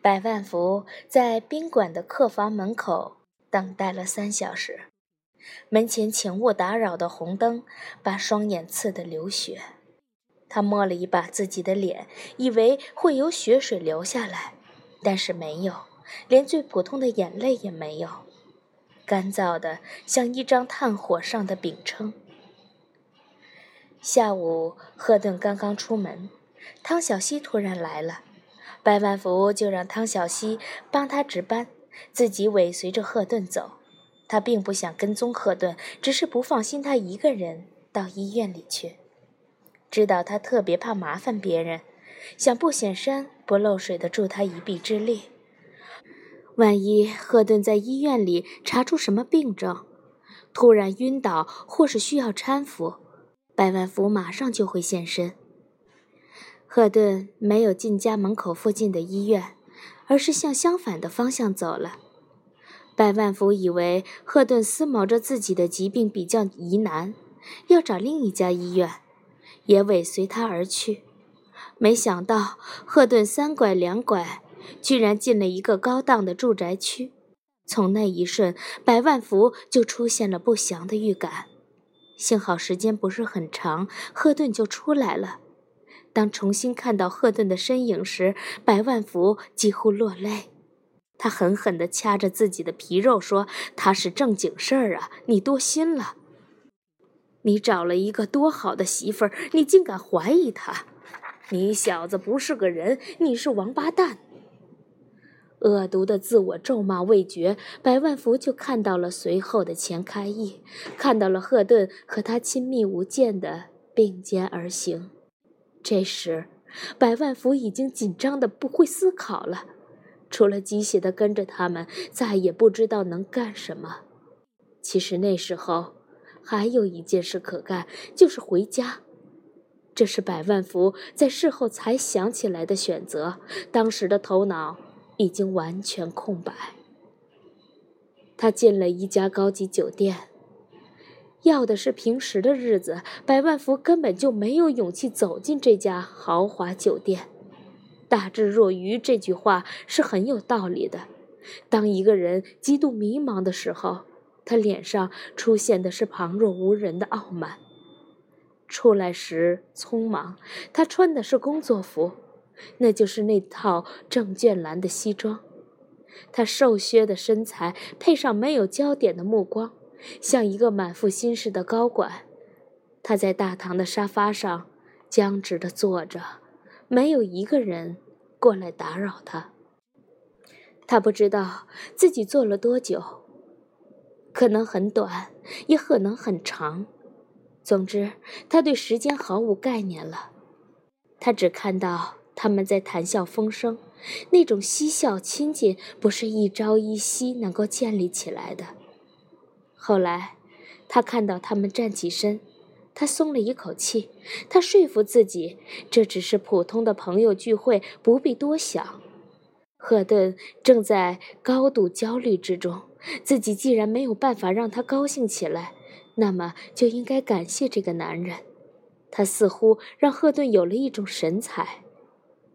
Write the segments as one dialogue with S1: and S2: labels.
S1: 百万福在宾馆的客房门口等待了三小时，门前请勿打扰的红灯把双眼刺得流血。他摸了一把自己的脸，以为会有血水流下来，但是没有，连最普通的眼泪也没有，干燥的像一张炭火上的饼铛。下午，赫顿刚刚出门，汤小希突然来了。百万福就让汤小西帮他值班，自己尾随着赫顿走。他并不想跟踪赫顿，只是不放心他一个人到医院里去。知道他特别怕麻烦别人，想不显山不漏水的助他一臂之力。万一赫顿在医院里查出什么病症，突然晕倒或是需要搀扶，百万福马上就会现身。赫顿没有进家门口附近的医院，而是向相反的方向走了。百万福以为赫顿思谋着自己的疾病比较疑难，要找另一家医院，也尾随他而去。没想到赫顿三拐两拐，居然进了一个高档的住宅区。从那一瞬，百万福就出现了不祥的预感。幸好时间不是很长，赫顿就出来了。当重新看到赫顿的身影时，百万福几乎落泪。他狠狠地掐着自己的皮肉，说：“他是正经事儿啊，你多心了。你找了一个多好的媳妇儿，你竟敢怀疑他？你小子不是个人，你是王八蛋！”恶毒的自我咒骂未绝，百万福就看到了随后的钱开义，看到了赫顿和他亲密无间的并肩而行。这时，百万福已经紧张的不会思考了，除了机械的跟着他们，再也不知道能干什么。其实那时候，还有一件事可干，就是回家。这是百万福在事后才想起来的选择，当时的头脑已经完全空白。他进了一家高级酒店。要的是平时的日子，百万福根本就没有勇气走进这家豪华酒店。大智若愚这句话是很有道理的。当一个人极度迷茫的时候，他脸上出现的是旁若无人的傲慢。出来时匆忙，他穿的是工作服，那就是那套证券蓝的西装。他瘦削的身材配上没有焦点的目光。像一个满腹心事的高管，他在大堂的沙发上僵直地坐着，没有一个人过来打扰他。他不知道自己坐了多久，可能很短，也可能很长。总之，他对时间毫无概念了。他只看到他们在谈笑风生，那种嬉笑亲近不是一朝一夕能够建立起来的。后来，他看到他们站起身，他松了一口气。他说服自己，这只是普通的朋友聚会，不必多想。赫顿正在高度焦虑之中，自己既然没有办法让他高兴起来，那么就应该感谢这个男人。他似乎让赫顿有了一种神采，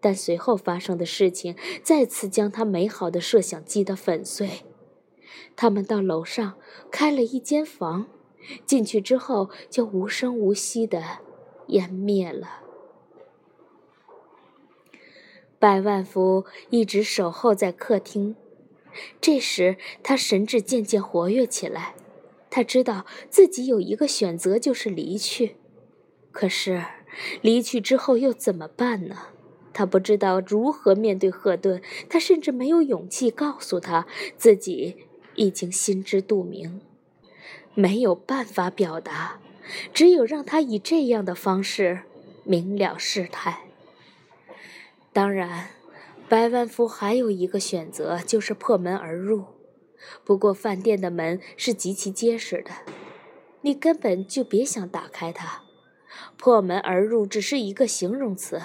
S1: 但随后发生的事情再次将他美好的设想击得粉碎。他们到楼上开了一间房，进去之后就无声无息的湮灭了。百万福一直守候在客厅，这时他神智渐渐活跃起来。他知道自己有一个选择，就是离去。可是离去之后又怎么办呢？他不知道如何面对赫顿，他甚至没有勇气告诉他自己。已经心知肚明，没有办法表达，只有让他以这样的方式明了事态。当然，百万福还有一个选择，就是破门而入。不过，饭店的门是极其结实的，你根本就别想打开它。破门而入只是一个形容词，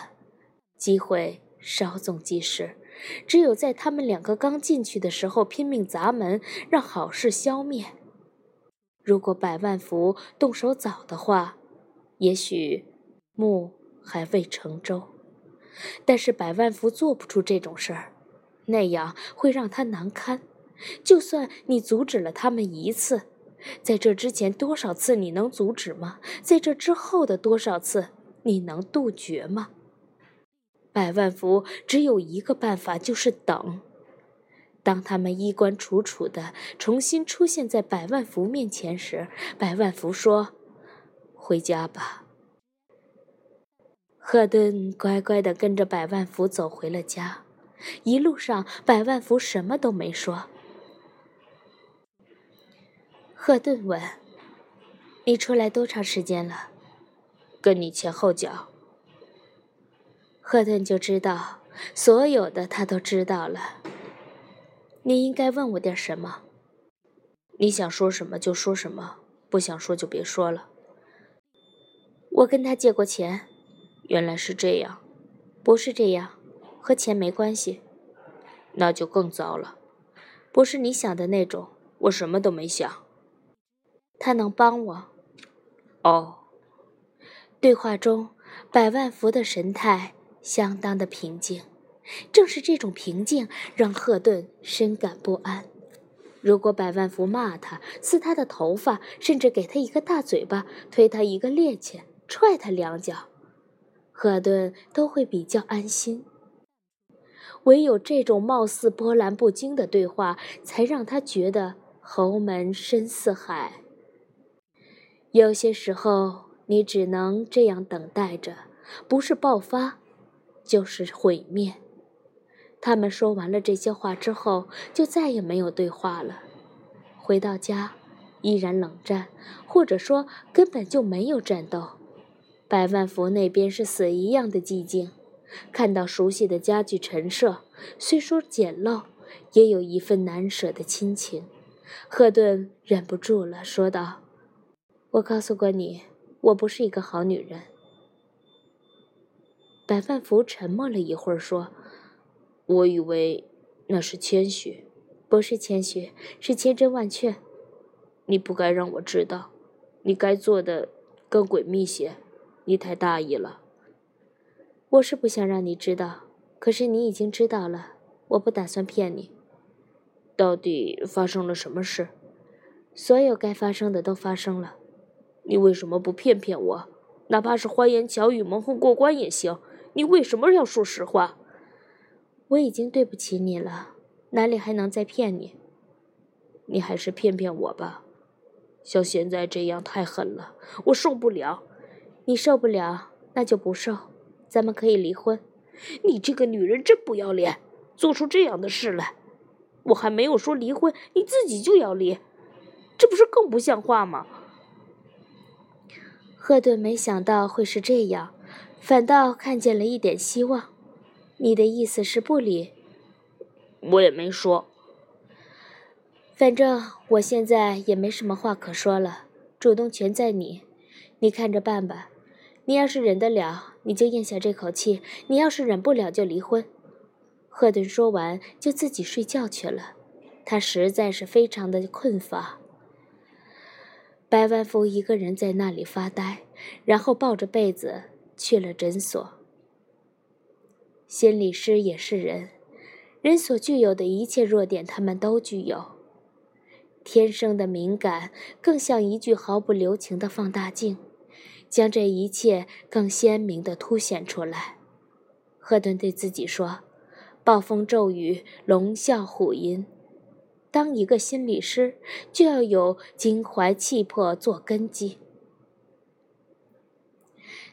S1: 机会稍纵即逝。只有在他们两个刚进去的时候拼命砸门，让好事消灭。如果百万福动手早的话，也许木还未成舟。但是百万福做不出这种事儿，那样会让他难堪。就算你阻止了他们一次，在这之前多少次你能阻止吗？在这之后的多少次你能杜绝吗？百万福只有一个办法，就是等。当他们衣冠楚楚的重新出现在百万福面前时，百万福说：“回家吧。”赫顿乖乖地跟着百万福走回了家。一路上，百万福什么都没说。赫顿问：“你出来多长时间了？”“跟你前后脚。”赫顿就知道，所有的他都知道了。你应该问我点什么？你想说什么就说什么，不想说就别说了。我跟他借过钱。原来是这样，不是这样，和钱没关系。那就更糟了，不是你想的那种。我什么都没想。他能帮我？哦。对话中，百万福的神态相当的平静，正是这种平静让赫顿深感不安。如果百万福骂他、撕他的头发，甚至给他一个大嘴巴、推他一个趔趄、踹他两脚，赫顿都会比较安心。唯有这种貌似波澜不惊的对话，才让他觉得侯门深似海。有些时候，你只能这样等待着，不是爆发，就是毁灭。他们说完了这些话之后，就再也没有对话了。回到家，依然冷战，或者说根本就没有战斗。百万福那边是死一样的寂静。看到熟悉的家具陈设，虽说简陋，也有一份难舍的亲情。赫顿忍不住了，说道。我告诉过你，我不是一个好女人。百万福沉默了一会儿，说：“我以为那是谦虚，不是谦虚，是千真万确。你不该让我知道，你该做的更诡秘些。你太大意了。我是不想让你知道，可是你已经知道了。我不打算骗你。到底发生了什么事？所有该发生的都发生了。”你为什么不骗骗我？哪怕是花言巧语蒙混过关也行。你为什么要说实话？我已经对不起你了，哪里还能再骗你？你还是骗骗我吧。像现在这样太狠了，我受不了。你受不了，那就不受。咱们可以离婚。你这个女人真不要脸，做出这样的事来。我还没有说离婚，你自己就要离，这不是更不像话吗？赫顿没想到会是这样，反倒看见了一点希望。你的意思是不离？我也没说。反正我现在也没什么话可说了，主动权在你，你看着办吧。你要是忍得了，你就咽下这口气；你要是忍不了，就离婚。赫顿说完，就自己睡觉去了。他实在是非常的困乏。白万福一个人在那里发呆，然后抱着被子去了诊所。心理师也是人，人所具有的一切弱点，他们都具有。天生的敏感，更像一具毫不留情的放大镜，将这一切更鲜明地凸显出来。赫顿对自己说：“暴风骤雨，龙啸虎吟。”当一个心理师，就要有襟怀气魄做根基。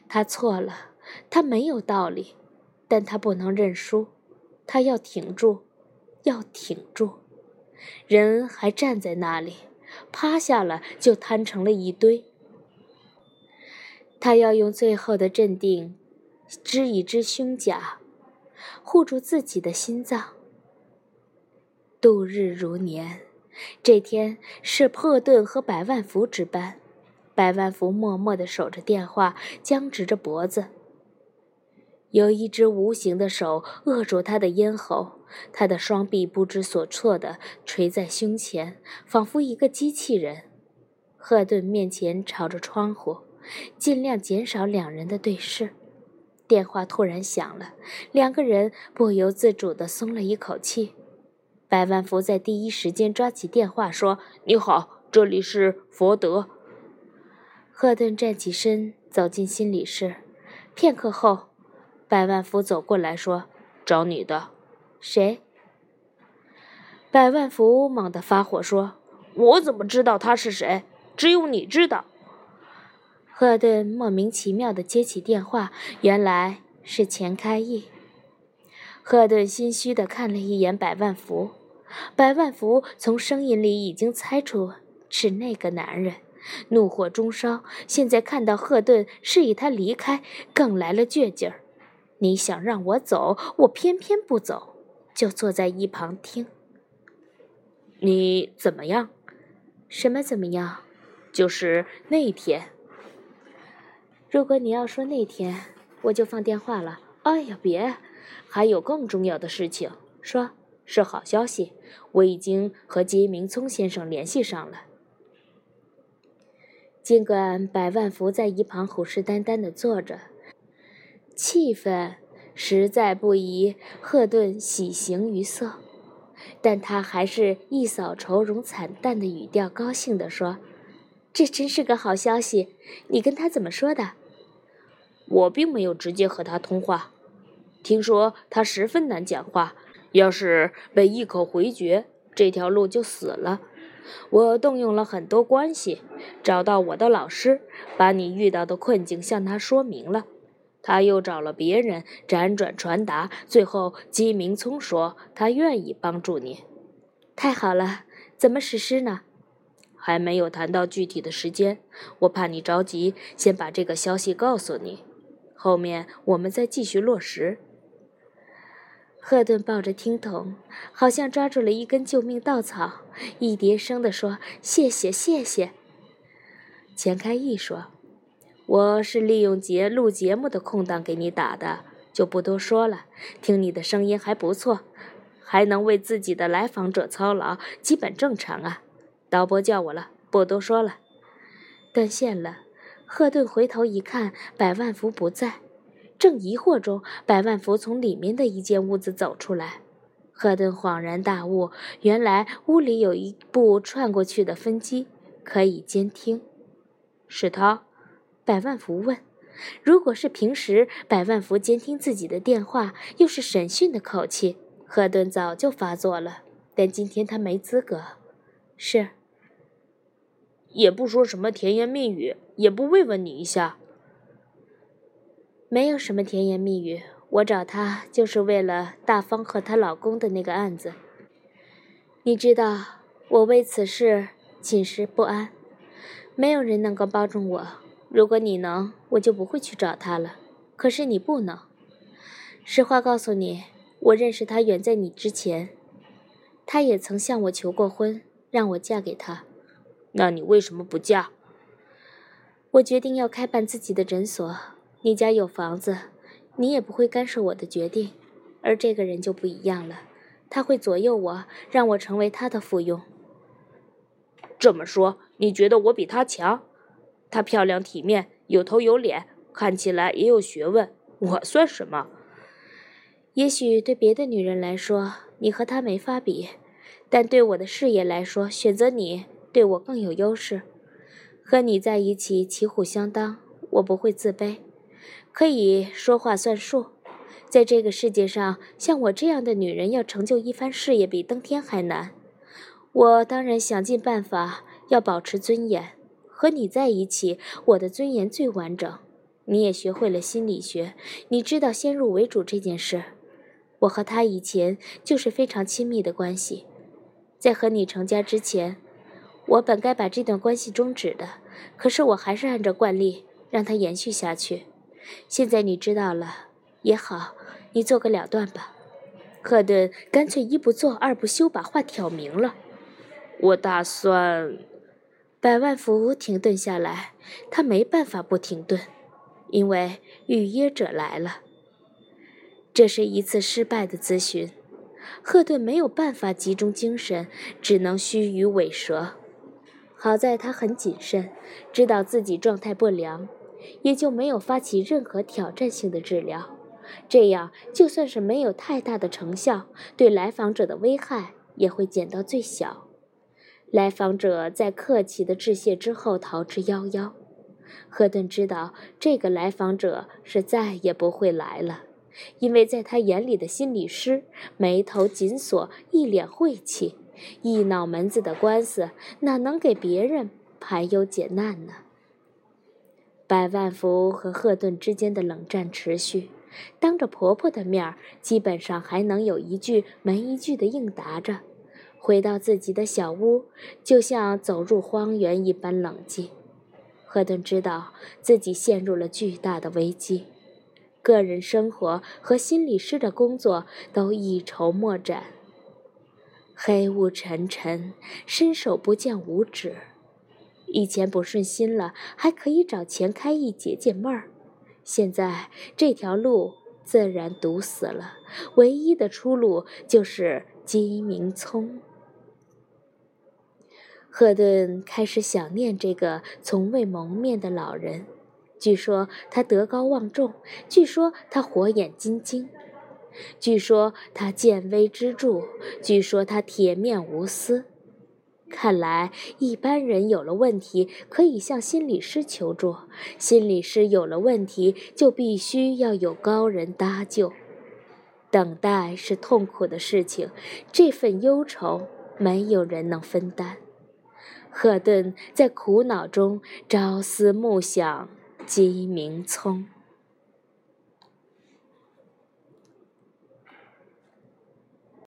S1: 他错了，他没有道理，但他不能认输，他要挺住，要挺住。人还站在那里，趴下了就瘫成了一堆。他要用最后的镇定，支一支胸甲，护住自己的心脏。度日如年，这天是破盾和百万福值班。百万福默默地守着电话，僵直着脖子。有一只无形的手扼住他的咽喉，他的双臂不知所措地垂在胸前，仿佛一个机器人。赫顿面前朝着窗户，尽量减少两人的对视。电话突然响了，两个人不由自主地松了一口气。百万福在第一时间抓起电话说：“你好，这里是佛德。”赫顿站起身，走进心理室。片刻后，百万福走过来说：“找你的，
S2: 谁？”
S1: 百万福猛地发火说：“我怎么知道他是谁？只有你知道。”赫顿莫名其妙地接起电话，原来是钱开义。赫顿心虚地看了一眼百万福，百万福从声音里已经猜出是那个男人，怒火中烧。现在看到赫顿示意他离开，更来了倔劲儿。你想让我走，我偏偏不走，就坐在一旁听。你怎么样？
S2: 什么怎么样？
S1: 就是那天。
S2: 如果你要说那天，我就放电话了。
S1: 哎呀，别！还有更重要的事情，说是好消息，我已经和金明聪先生联系上了。尽管百万福在一旁虎视眈眈地坐着，气氛实在不宜赫顿喜形于色，但他还是一扫愁容惨淡的语调，高兴地说：“
S2: 这真是个好消息！你跟他怎么说的？”
S1: 我并没有直接和他通话。听说他十分难讲话，要是被一口回绝，这条路就死了。我动用了很多关系，找到我的老师，把你遇到的困境向他说明了。他又找了别人辗转传达，最后姬明聪说他愿意帮助你。
S2: 太好了，怎么实施呢？
S1: 还没有谈到具体的时间，我怕你着急，先把这个消息告诉你，后面我们再继续落实。
S2: 赫顿抱着听筒，好像抓住了一根救命稻草，一叠声地说：“谢谢，谢谢。”
S1: 钱开义说：“我是利用节录节目的空档给你打的，就不多说了。听你的声音还不错，还能为自己的来访者操劳，基本正常啊。导播叫我了，不多说了。”
S2: 断线了。赫顿回头一看，百万福不在。正疑惑中，百万福从里面的一间屋子走出来。赫顿恍然大悟，原来屋里有一部串过去的分机，可以监听。
S1: 是他？
S2: 百万福问。如果是平时，百万福监听自己的电话，又是审讯的口气，赫顿早就发作了。但今天他没资格。
S1: 是。也不说什么甜言蜜语，也不慰问你一下。
S2: 没有什么甜言蜜语，我找他就是为了大方和她老公的那个案子。你知道，我为此事寝食不安，没有人能够帮助我。如果你能，我就不会去找他了。可是你不能。实话告诉你，我认识他远在你之前，他也曾向我求过婚，让我嫁给他。
S1: 那你为什么不嫁？
S2: 我决定要开办自己的诊所。你家有房子，你也不会干涉我的决定，而这个人就不一样了，他会左右我，让我成为他的附庸。
S1: 这么说，你觉得我比他强？她漂亮体面，有头有脸，看起来也有学问，我算什么？
S2: 也许对别的女人来说，你和她没法比，但对我的事业来说，选择你对我更有优势。和你在一起，旗鼓相当，我不会自卑。可以说话算数，在这个世界上，像我这样的女人要成就一番事业，比登天还难。我当然想尽办法要保持尊严。和你在一起，我的尊严最完整。你也学会了心理学，你知道先入为主这件事。我和他以前就是非常亲密的关系，在和你成家之前，我本该把这段关系终止的，可是我还是按照惯例让它延续下去。现在你知道了也好，你做个了断吧。赫顿干脆一不做二不休，把话挑明了。
S1: 我打算……
S2: 百万福停顿下来，他没办法不停顿，因为预约者来了。这是一次失败的咨询，赫顿没有办法集中精神，只能须臾尾蛇。好在他很谨慎，知道自己状态不良。也就没有发起任何挑战性的治疗。这样，就算是没有太大的成效，对来访者的危害也会减到最小。来访者在客气的致谢之后逃之夭夭。赫顿知道，这个来访者是再也不会来了，因为在他眼里的心理师眉头紧锁，一脸晦气，一脑门子的官司，哪能给别人排忧解难呢？百万福和赫顿之间的冷战持续。当着婆婆的面儿，基本上还能有一句没一句的应答着。回到自己的小屋，就像走入荒原一般冷静。赫顿知道自己陷入了巨大的危机，个人生活和心理师的工作都一筹莫展。黑雾沉沉，伸手不见五指。以前不顺心了，还可以找钱开义解解闷儿。现在这条路自然堵死了，唯一的出路就是鸡鸣葱。赫顿开始想念这个从未谋面的老人。据说他德高望重，据说他火眼金睛，据说他见微知著，据说他铁面无私。看来，一般人有了问题可以向心理师求助，心理师有了问题就必须要有高人搭救。等待是痛苦的事情，这份忧愁没有人能分担。赫顿在苦恼中朝思暮想，鸡鸣葱。